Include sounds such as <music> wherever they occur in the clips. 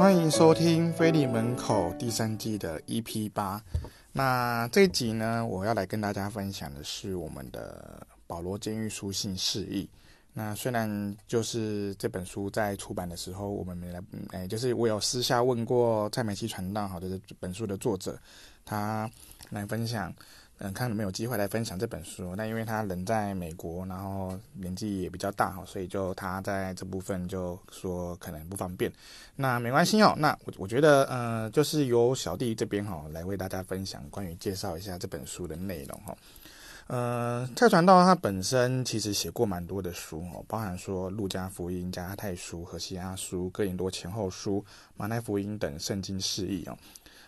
欢迎收听《腓利门口》第三季的 EP 八。那这集呢，我要来跟大家分享的是我们的保罗监狱书信释义。那虽然就是这本书在出版的时候，我们没来，哎，就是我有私下问过蔡美熙传道，好的，这本书的作者，他来分享。嗯，看有没有机会来分享这本书。那因为他人在美国，然后年纪也比较大哈，所以就他在这部分就说可能不方便。那没关系哦。那我我觉得，呃，就是由小弟这边哈来为大家分享关于介绍一下这本书的内容哈。呃，蔡传道他本身其实写过蛮多的书哦，包含说路加福音、加太书、和西阿书、哥林多前后书、马太福音等圣经释义哦。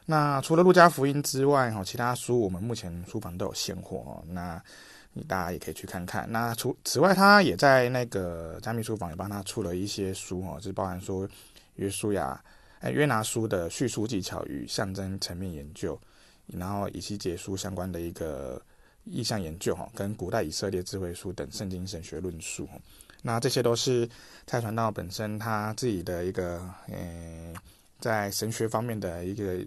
那除了路加福音之外，哈，其他书我们目前书房都有现货。那你大家也可以去看看。那除此外，他也在那个加密书房也帮他出了一些书哈，就是包含说约书亚、哎约拿书的叙述技巧与象征层面研究，然后以及结书相关的一个意象研究哈，跟古代以色列智慧书等圣经神学论述。那这些都是蔡传道本身他自己的一个嗯。在神学方面的一个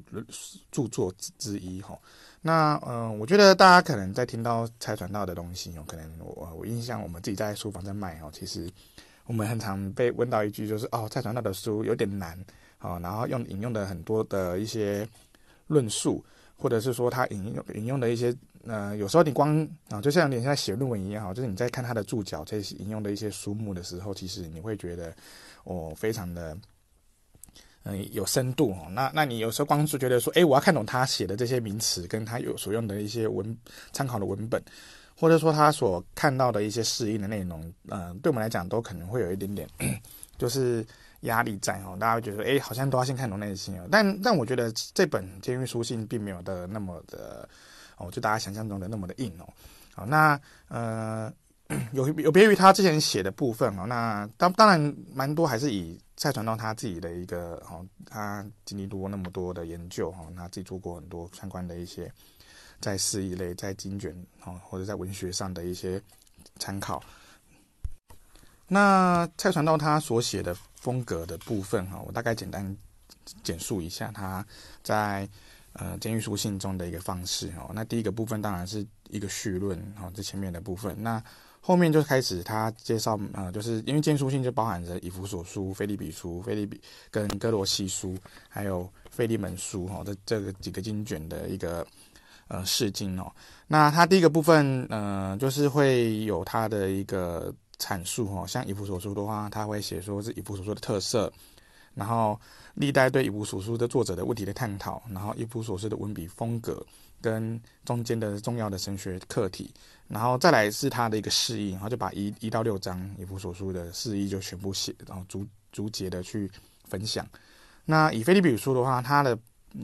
著作之一哈，那嗯，我觉得大家可能在听到蔡传道的东西，有可能我我印象我们自己在书房在卖哦，其实我们很常被问到一句，就是哦，蔡传道的书有点难哦，然后用引用的很多的一些论述，或者是说他引用引用的一些呃，有时候你光啊，就像你现在写论文一样哈，就是你在看他的注脚在引用的一些书目的时候，其实你会觉得哦，非常的。嗯，有深度哦。那那你有时候光是觉得说，诶，我要看懂他写的这些名词，跟他有所用的一些文参考的文本，或者说他所看到的一些释义的内容，嗯，对我们来讲都可能会有一点点，<coughs> 就是压力在哦。大家会觉得，诶，好像都要先看懂那些。但但我觉得这本监狱书信并没有的那么的哦，就大家想象中的那么的硬哦。好，那呃。<clears throat> 有有别于他之前写的部分哦，那当当然蛮多还是以蔡传道他自己的一个哦，他经历过那么多的研究哈，他自己做过很多相关的一些在释义类、在经卷哦或者在文学上的一些参考。那蔡传道他所写的风格的部分哈，我大概简单简述一下他在呃监狱书信中的一个方式哦。那第一个部分当然是一个序论哈，这前面的部分那。后面就开始他介绍，呃，就是因为建书信就包含着以弗所书、腓立比书、腓立比跟歌罗西书，还有腓利门书，哈，这这个几个经卷的一个呃释经哦。那他第一个部分，呃，就是会有他的一个阐述，哈，像以弗所书的话，他会写说是以弗所书的特色，然后历代对以弗所书的作者的问题的探讨，然后以弗所书的文笔风格。跟中间的重要的神学课题，然后再来是他的一个释义，然后就把一一到六章以弗所书的释义就全部写，然后逐逐节的去分享。那以腓利比书的话，它的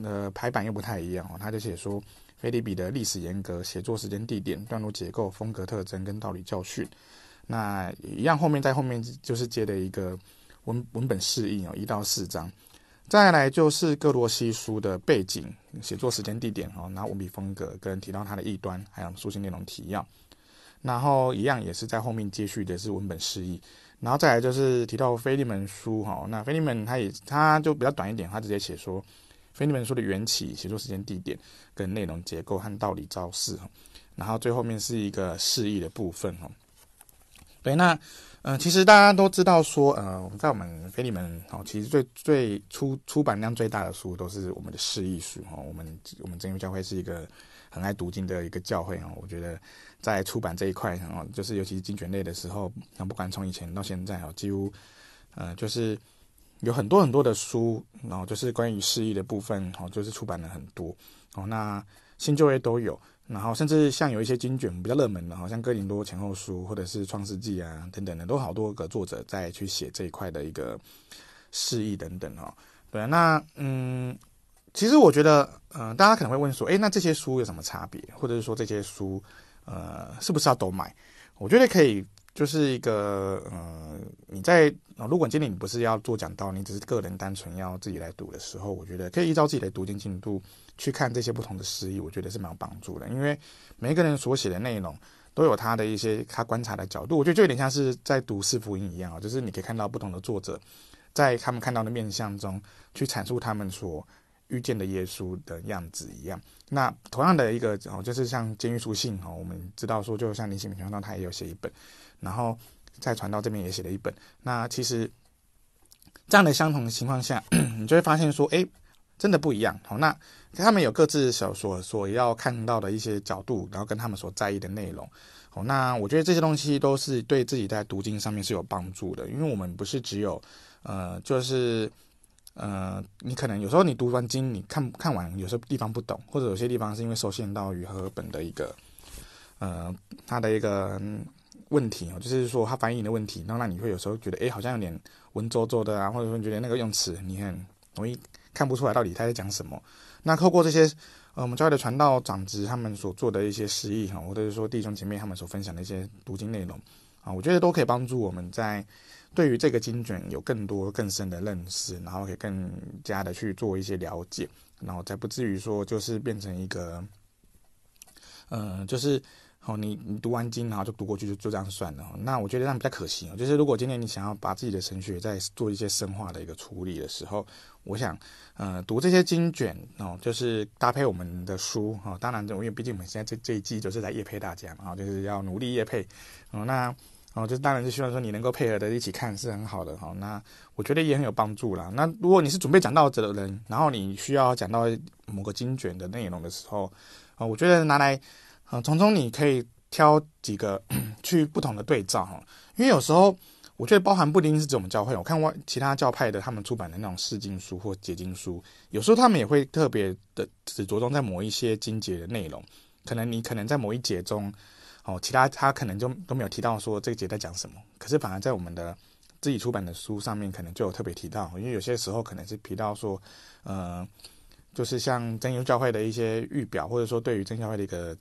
呃排版又不太一样哦，他就写说腓利比的历史严格、写作时间、地点、段落结构、风格特征跟道理教训。那一样后面在后面就是接的一个文文本释义哦，一到四章。再来就是各罗西书的背景、写作时间、地点哦，然后文笔风格跟提到它的异端，还有书信内容提要，然后一样也是在后面接续的是文本释义，然后再来就是提到菲利门书哈，那菲利门他也他就比较短一点，他直接写说菲利门书的缘起、写作时间、地点跟内容结构和道理招式，然后最后面是一个释义的部分哈。对，那。嗯、其实大家都知道说，呃，在我们腓利门哦，其实最最出出版量最大的书都是我们的释义书哈。我们我们真耶教会是一个很爱读经的一个教会哦。我觉得在出版这一块哦，就是尤其是经卷类的时候，那不管从以前到现在哦，几乎呃就是有很多很多的书，然后就是关于释义的部分哦，就是出版了很多哦。那新旧约都有。然后甚至像有一些经卷比较热门的，好像哥林多前后书或者是创世纪啊等等的，都好多个作者在去写这一块的一个释义等等哈。对，那嗯，其实我觉得，呃，大家可能会问说，诶，那这些书有什么差别？或者是说这些书，呃，是不是要都买？我觉得可以，就是一个，嗯，你在如果今天你不是要做讲道，你只是个人单纯要自己来读的时候，我觉得可以依照自己的读经进度。去看这些不同的诗意，我觉得是蛮有帮助的，因为每一个人所写的内容都有他的一些他观察的角度，我觉得就有点像是在读四福音一样啊，就是你可以看到不同的作者在他们看到的面相中去阐述他们所遇见的耶稣的样子一样。那同样的一个哦，就是像监狱书信哦，我们知道说，就像林行平传道他也有写一本，然后再传到这边也写了一本。那其实这样的相同的情况下，<clears throat> 你就会发现说，哎，真的不一样。好，那他们有各自所所所要看到的一些角度，然后跟他们所在意的内容。好，那我觉得这些东西都是对自己在读经上面是有帮助的，因为我们不是只有呃，就是。呃，你可能有时候你读完经，你看看完，有些地方不懂，或者有些地方是因为受限到于和本的一个，呃，它的一个问题哦，就是说他翻译的问题，然后让你会有时候觉得，哎，好像有点文绉绉的啊，或者说你觉得那个用词你很容易看不出来到底他在讲什么。那透过这些，呃，我们教会的传道长执他们所做的一些示意哈，或者是说弟兄姐妹他们所分享的一些读经内容啊，我觉得都可以帮助我们在。对于这个经卷有更多更深的认识，然后可以更加的去做一些了解，然后才不至于说就是变成一个，呃，就是哦，你你读完经然后就读过去就就这样算了。那我觉得这样比较可惜哦。就是如果今天你想要把自己的神学再做一些深化的一个处理的时候，我想，呃，读这些经卷哦，就是搭配我们的书哦。当然，因为毕竟我们现在这这一季就是在业配大家嘛，就是要努力业配哦。那哦，就当然是希望说你能够配合的一起看是很好的哈。那我觉得也很有帮助啦。那如果你是准备讲道者的人，然后你需要讲到某个经卷的内容的时候，啊，我觉得拿来啊，从中你可以挑几个去不同的对照哈。因为有时候我觉得包含不一定是指我们教会，我看过其他教派的他们出版的那种释经书或解经书，有时候他们也会特别的只着重在某一些经节的内容，可能你可能在某一节中。哦，其他他可能就都没有提到说这个节在讲什么，可是反而在我们的自己出版的书上面，可能就有特别提到，因为有些时候可能是提到说，呃，就是像真耶稣教会的一些预表，或者说对于真教会的一个，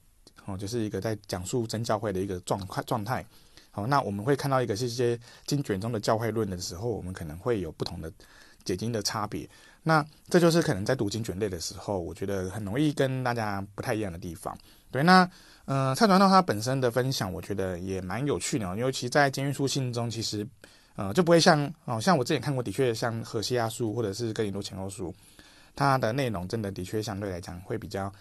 哦，就是一个在讲述真教会的一个状态状态。好，那我们会看到一个是一些经卷中的教会论的时候，我们可能会有不同的解经的差别。那这就是可能在读经卷类的时候，我觉得很容易跟大家不太一样的地方。对，那。呃，蔡传道他本身的分享，我觉得也蛮有趣的，尤其在监狱书信中，其实，呃，就不会像哦，像我之前看过，的确像何西阿书或者是哥林多前后书，它的内容真的的确相对来讲会比较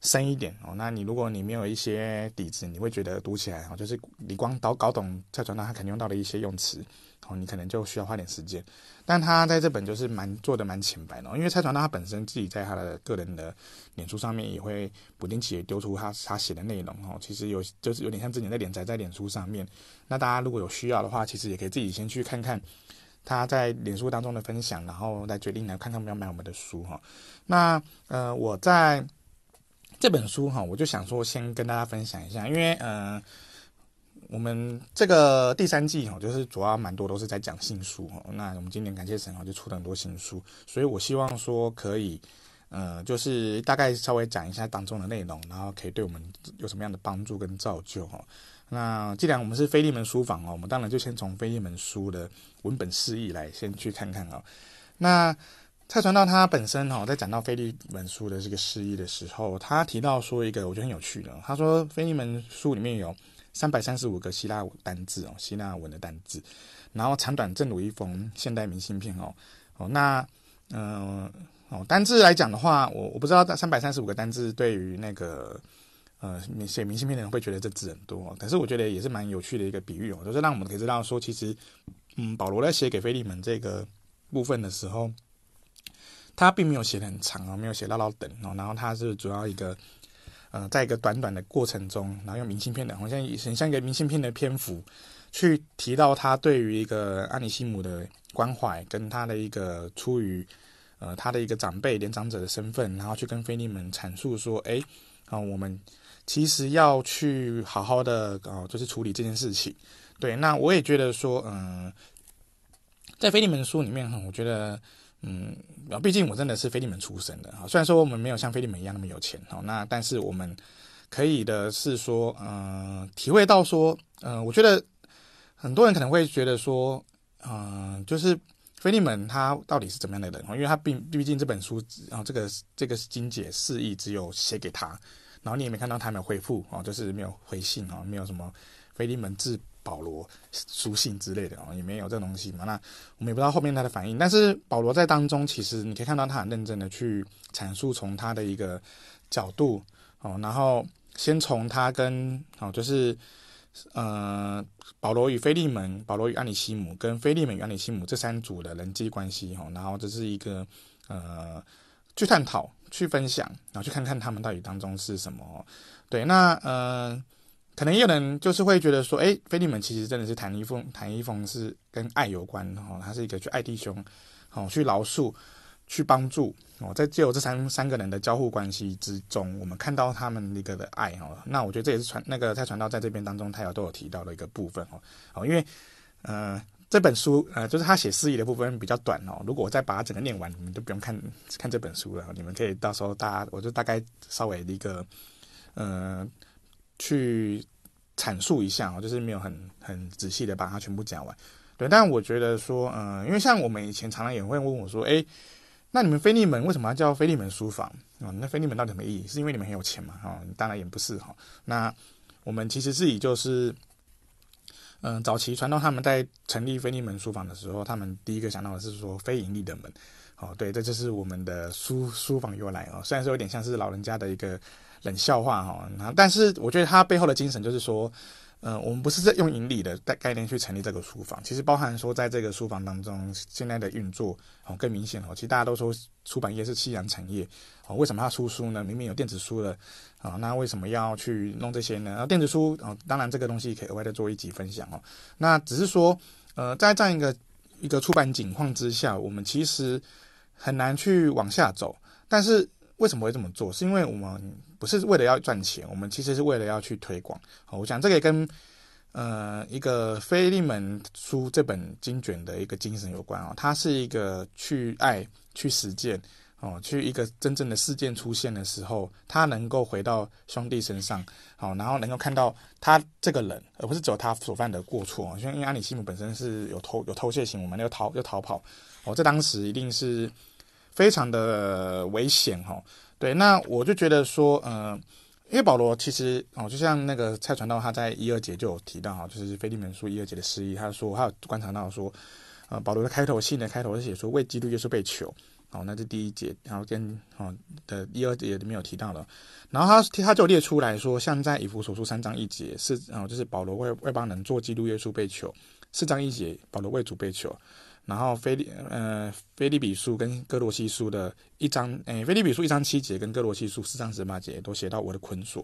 深一点哦。那你如果你没有一些底子，你会觉得读起来哦，就是你光搞搞懂蔡传道他肯定用到的一些用词。哦，你可能就需要花点时间，但他在这本就是蛮做的蛮浅白的，因为蔡传道他本身自己在他的个人的脸书上面也会不定期的丢出他他写的内容哦，其实有就是有点像之前在连载在脸书上面，那大家如果有需要的话，其实也可以自己先去看看他在脸书当中的分享，然后来决定来看看要不要买我们的书哈。那呃我在这本书哈，我就想说先跟大家分享一下，因为呃。我们这个第三季哈，就是主要蛮多都是在讲新书哈。那我们今年感谢神哈，就出了很多新书，所以我希望说可以，呃，就是大概稍微讲一下当中的内容，然后可以对我们有什么样的帮助跟造就哈。那既然我们是飞利门书房哦，我们当然就先从飞利门书的文本释义来先去看看啊。那蔡传道他本身哈，在讲到腓利门书的这个释义的时候，他提到说一个我觉得很有趣的，他说腓利门书里面有。三百三十五个希腊单字哦，希腊文的单字，然后长短正如一封现代明信片哦哦，那嗯哦，单字来讲的话，我我不知道三百三十五个单字对于那个呃写明信片的人会觉得这字很多，但是我觉得也是蛮有趣的一个比喻哦，就是让我们可以知道说，其实嗯保罗在写给腓利门这个部分的时候，他并没有写的很长啊，没有写唠唠等哦，然后他是主要一个。呃，在一个短短的过程中，然后用明信片的，好像很像一个明信片的篇幅，去提到他对于一个阿里西姆的关怀，跟他的一个出于呃他的一个长辈年长者的身份，然后去跟菲利门阐述说，哎，啊、我们其实要去好好的哦、就是处理这件事情。对，那我也觉得说，嗯、在菲利门书里面哈，我觉得。嗯，毕竟我真的是菲利门出身的哈。虽然说我们没有像菲利门一样那么有钱哈，那但是我们可以的是说，嗯、体会到说，嗯、我觉得很多人可能会觉得说，嗯、就是菲利门他到底是怎么样的人？因为他毕毕竟这本书，然后这个这个是经解释义只有写给他，然后你也没看到他没有回复哦，就是没有回信哦，没有什么菲利门自保罗书信之类的哦，也没有这东西嘛。那我们也不知道后面他的反应。但是保罗在当中，其实你可以看到他很认真的去阐述从他的一个角度哦，然后先从他跟哦，就是呃保罗与腓利门、保罗与安里西姆跟腓利门与安里西姆这三组的人际关系哦，然后这是一个呃去探讨、去分享，然后去看看他们到底当中是什么。对，那呃。可能也有人就是会觉得说，哎，腓利门其实真的是谈一封，谈一封是跟爱有关的哈，他是一个去爱弟兄，哦，去饶恕，去帮助哦，在借由这三三个人的交互关系之中，我们看到他们一个的爱哦，那我觉得这也是传那个蔡传道在这边当中他有都有提到的一个部分哦，哦，因为呃这本书呃就是他写诗意的部分比较短哦，如果我再把它整个念完，你们就不用看看这本书了，你们可以到时候大家我就大概稍微的一个呃。去阐述一下哦，就是没有很很仔细的把它全部讲完，对。但我觉得说，嗯，因为像我们以前常常也会问我说，诶，那你们飞利门为什么要叫飞利门书房啊？那飞利门到底什么意义？是因为你们很有钱嘛？哦，当然也不是哈。那我们其实自己就是，嗯，早期传道他们在成立非利门书房的时候，他们第一个想到的是说非盈利的门，哦，对，这就是我们的书书房由来哦。虽然说有点像是老人家的一个。冷笑话哈，然后但是我觉得它背后的精神就是说，呃，我们不是在用盈利的概概念去成立这个书房，其实包含说在这个书房当中现在的运作哦更明显哦，其实大家都说出版业是夕阳产业哦，为什么要出书呢？明明有电子书了啊，那为什么要去弄这些呢？然后电子书哦，当然这个东西可以额外的做一集分享哦，那只是说呃，在这样一个一个出版景况之下，我们其实很难去往下走，但是。为什么会这么做？是因为我们不是为了要赚钱，我们其实是为了要去推广。好，我想这个也跟呃一个非利门书这本经卷的一个精神有关哦。它是一个去爱、去实践哦，去一个真正的事件出现的时候，他能够回到兄弟身上，好，然后能够看到他这个人，而不是只有他所犯的过错。像因为阿里西姆本身是有偷有偷窃行为嘛，又逃又逃跑，哦，这当时一定是。非常的危险哈，对，那我就觉得说，呃，因为保罗其实哦，就像那个蔡传道他在一二节就有提到哈，就是腓利门书一二节的释义，他说他有观察到说，呃，保罗的开头信的开头是写说为基督耶稣被囚，哦，那是第一节，然后跟哦的一二节里面有提到的，然后他他就列出来说，像在以弗所书三章一节是哦，就是保罗为外邦人做基督耶稣被囚，四章一节保罗为主被囚。然后腓利呃腓利比书跟哥罗西书的一章，诶腓利比书一章七节跟哥罗西书四章十八节都写到我的捆锁。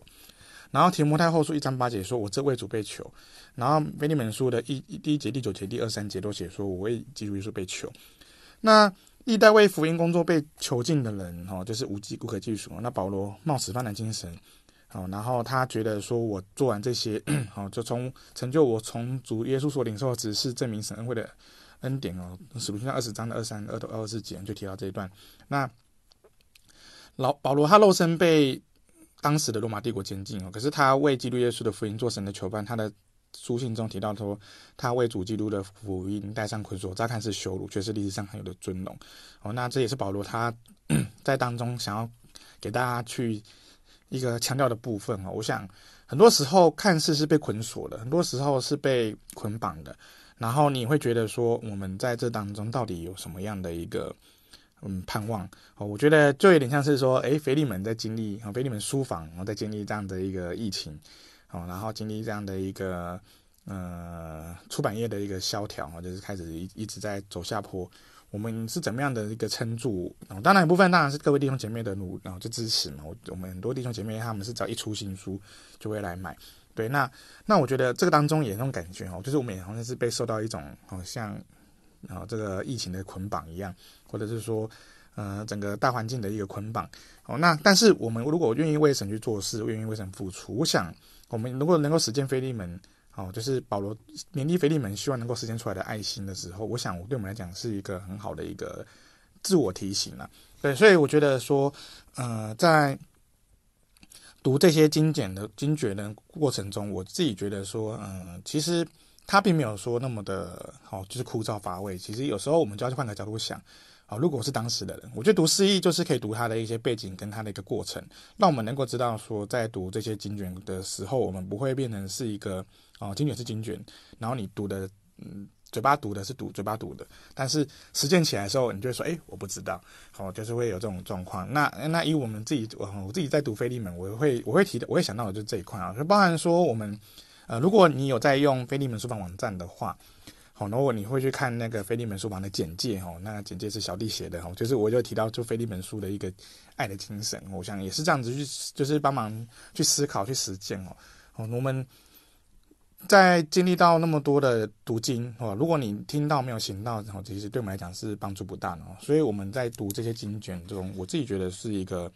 然后提摩太后书一章八节说我这为主被囚。然后腓利门书的一第一节第九节第二三节都写说我为基督耶稣被囚。那历代为福音工作被囚禁的人哦，就是无机无可计数。那保罗冒死犯的精神，哦，然后他觉得说我做完这些，哦，就从成就我从主耶稣所领受的指示证明神恩惠的。恩典哦，使徒行传二十章的二三二到二十四节就提到这一段。那老保罗他肉身被当时的罗马帝国监禁哦，可是他为基督耶稣的福音做神的囚犯。他的书信中提到说，他为主基督的福音戴上捆锁，乍看是羞辱，却是历史上很有的尊荣哦。那这也是保罗他 <clears throat> 在当中想要给大家去一个强调的部分哦。我想很多时候看似是被捆锁的，很多时候是被捆绑的。然后你会觉得说，我们在这当中到底有什么样的一个嗯盼望？哦，我觉得就有点像是说，诶，腓利门在经历，哦，腓利门书房，然后在经历这样的一个疫情，哦，然后经历这样的一个呃出版业的一个萧条，哦，就是开始一一直在走下坡。我们是怎么样的一个撑住？哦，当然一部分当然是各位弟兄姐妹的努，然后就支持嘛。我我们很多弟兄姐妹他们是只要一出新书就会来买。对，那那我觉得这个当中也那种感觉哦，就是我们也好像是被受到一种好像啊这个疫情的捆绑一样，或者是说呃整个大环境的一个捆绑哦。那但是我们如果愿意为神去做事，愿意为神付出，我想我们如果能够实践腓利门哦，就是保罗勉励腓利门希望能够实践出来的爱心的时候，我想对我们来讲是一个很好的一个自我提醒了。对，所以我觉得说呃在。读这些精简的精绝的过程中，我自己觉得说，嗯，其实他并没有说那么的好，就是枯燥乏味。其实有时候我们就要去换个角度想，啊，如果是当时的人，我觉得读释义就是可以读他的一些背景跟他的一个过程，让我们能够知道说，在读这些经卷的时候，我们不会变成是一个哦，经卷是经卷，然后你读的嗯。嘴巴读的是读嘴巴读的，但是实践起来的时候，你就会说：“哎，我不知道。”好，就是会有这种状况。那那以我们自己，我我自己在读腓利门，我会我会提的，我会想到的就是这一块啊，就包含说我们呃，如果你有在用腓利门书房网站的话，好，如果你会去看那个菲利门书房的简介哦，那简介是小弟写的哦，就是我就提到就菲利门书的一个爱的精神，我想也是这样子去，就是帮忙去思考去实践哦。好，我们。在经历到那么多的读经哦，如果你听到没有行到，然后其实对我们来讲是帮助不大的哦。所以我们在读这些经卷中，我自己觉得是一个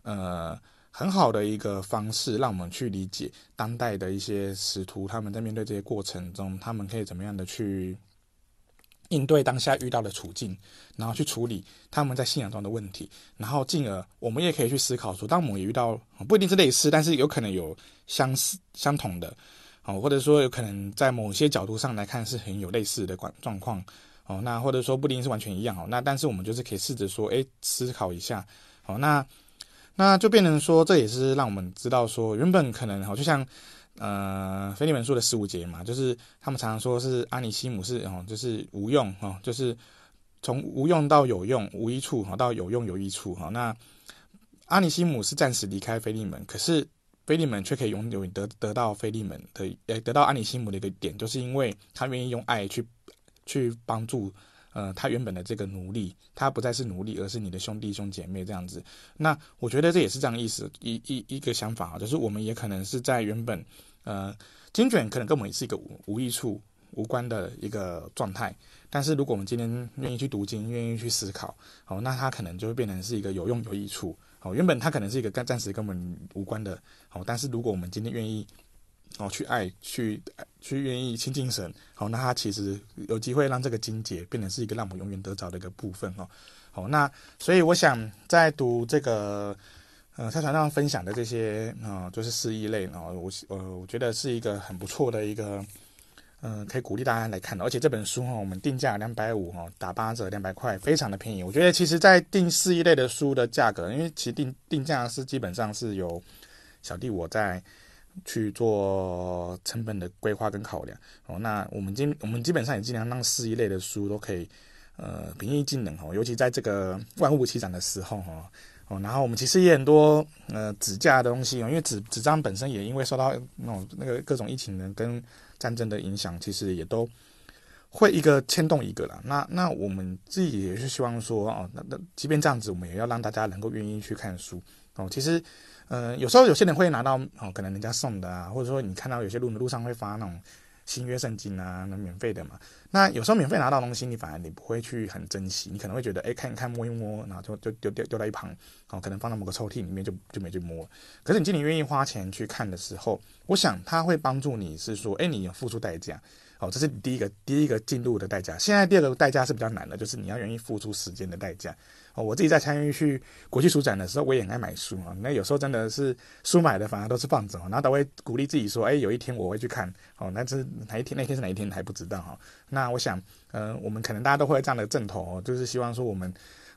呃很好的一个方式，让我们去理解当代的一些使徒他们在面对这些过程中，他们可以怎么样的去应对当下遇到的处境，然后去处理他们在信仰中的问题，然后进而我们也可以去思考说，当我们也遇到不一定是类似，但是有可能有相似相同的。哦，或者说有可能在某些角度上来看是很有类似的状状况，哦，那或者说不一定是完全一样哦，那但是我们就是可以试着说，诶，思考一下，哦，那那就变成说，这也是让我们知道说，原本可能，哈，就像呃，腓利门说的十五节嘛，就是他们常常说是阿尼西姆是哦，就是无用哦，就是从无用到有用，无益处哈，到有用有益处哈，那阿尼西姆是暂时离开腓利门，可是。腓利门却可以永远得得到腓利门的，呃，得到阿尼西姆的一个点，就是因为他愿意用爱去去帮助，呃，他原本的这个奴隶，他不再是奴隶，而是你的兄弟兄姐妹这样子。那我觉得这也是这样意思，一一一个想法啊，就是我们也可能是在原本，呃，经卷可能跟我们是一个无无益处、无关的一个状态，但是如果我们今天愿意去读经，愿意去思考，哦，那它可能就会变成是一个有用有益处。哦，原本它可能是一个暂暂时跟我们无关的，哦，但是如果我们今天愿意，哦，去爱，去去愿意亲近神，好，那它其实有机会让这个金节变成是一个让我们永远得着的一个部分，哦，好，那所以我想在读这个，呃，在船上分享的这些，啊、就是释义类，哦，我呃，我觉得是一个很不错的一个。嗯，可以鼓励大家来看的，而且这本书哈，我们定价两百五哈，打八折两百块，非常的便宜。我觉得其实，在定四一类的书的价格，因为其实定定价是基本上是由小弟我在去做成本的规划跟考量哦。那我们今我们基本上也尽量让四一类的书都可以呃平易近人哦，尤其在这个万物齐涨的时候哈哦。然后我们其实也很多呃纸价的东西哦，因为纸纸张本身也因为受到那种那个各种疫情的跟战争的影响其实也都会一个牵动一个了。那那我们自己也是希望说哦，那那即便这样子，我们也要让大家能够愿意去看书哦。其实，呃，有时候有些人会拿到哦，可能人家送的啊，或者说你看到有些路路上会发那种新约圣经啊，那免费的嘛。那有时候免费拿到东西，你反而你不会去很珍惜，你可能会觉得哎，看一看摸一摸，然后就就丢丢丢在一旁，哦，可能放到某个抽屉里面就就没去摸。可是你今天愿意花钱去看的时候，我想他会帮助你，是说，哎，你要付出代价，哦，这是第一个第一个进入的代价。现在第二个代价是比较难的，就是你要愿意付出时间的代价。哦，我自己在参与去国际书展的时候，我也爱买书啊。那有时候真的是书买的反而都是放着，然后都会鼓励自己说，哎，有一天我会去看。哦，那是哪一天？那天是哪一天还不知道哈。那那我想，嗯，我们可能大家都会有这样的阵头，就是希望说我们，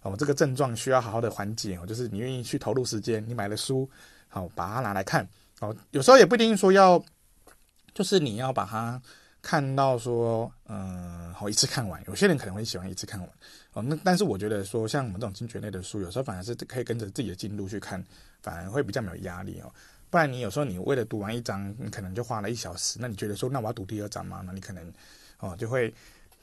哦，这个症状需要好好的缓解哦，就是你愿意去投入时间，你买了书，好把它拿来看。哦，有时候也不一定说要，就是你要把它看到说，嗯，好一次看完。有些人可能会喜欢一次看完。哦，那但是我觉得说，像我们这种精卷类的书，有时候反而是可以跟着自己的进度去看，反而会比较没有压力哦。不然你有时候你为了读完一章，你可能就花了一小时，那你觉得说，那我要读第二章吗？那你可能哦就会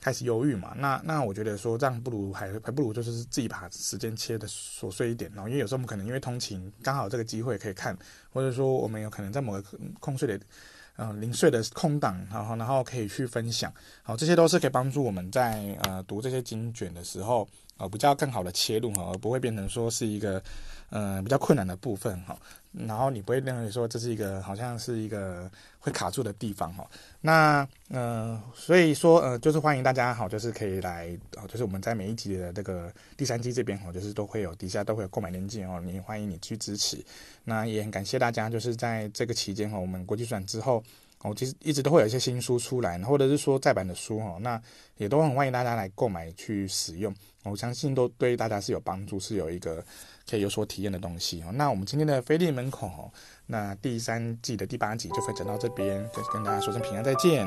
开始犹豫嘛。那那我觉得说，这样不如还还不如就是自己把时间切的琐碎一点，然后因为有时候我们可能因为通勤刚好这个机会可以看，或者说我们有可能在某个空碎的，嗯、零碎的空档，然后然后可以去分享，好，这些都是可以帮助我们在呃读这些经卷的时候，呃比较更好的切入哈，而不会变成说是一个呃比较困难的部分哈。然后你不会认为说这是一个好像是一个会卡住的地方哈。那呃，所以说呃，就是欢迎大家好，就是可以来，就是我们在每一集的这个第三季这边哈，就是都会有底下都会有购买链接哦，你欢迎你去支持。那也很感谢大家，就是在这个期间哈，我们国际转之后，哦，其实一直都会有一些新书出来，或者是说再版的书哦，那也都很欢迎大家来购买去使用。我相信都对大家是有帮助，是有一个可以有所体验的东西哦。那我们今天的飞利门口，那第三季的第八集就分享到这边，跟跟大家说声平安，再见。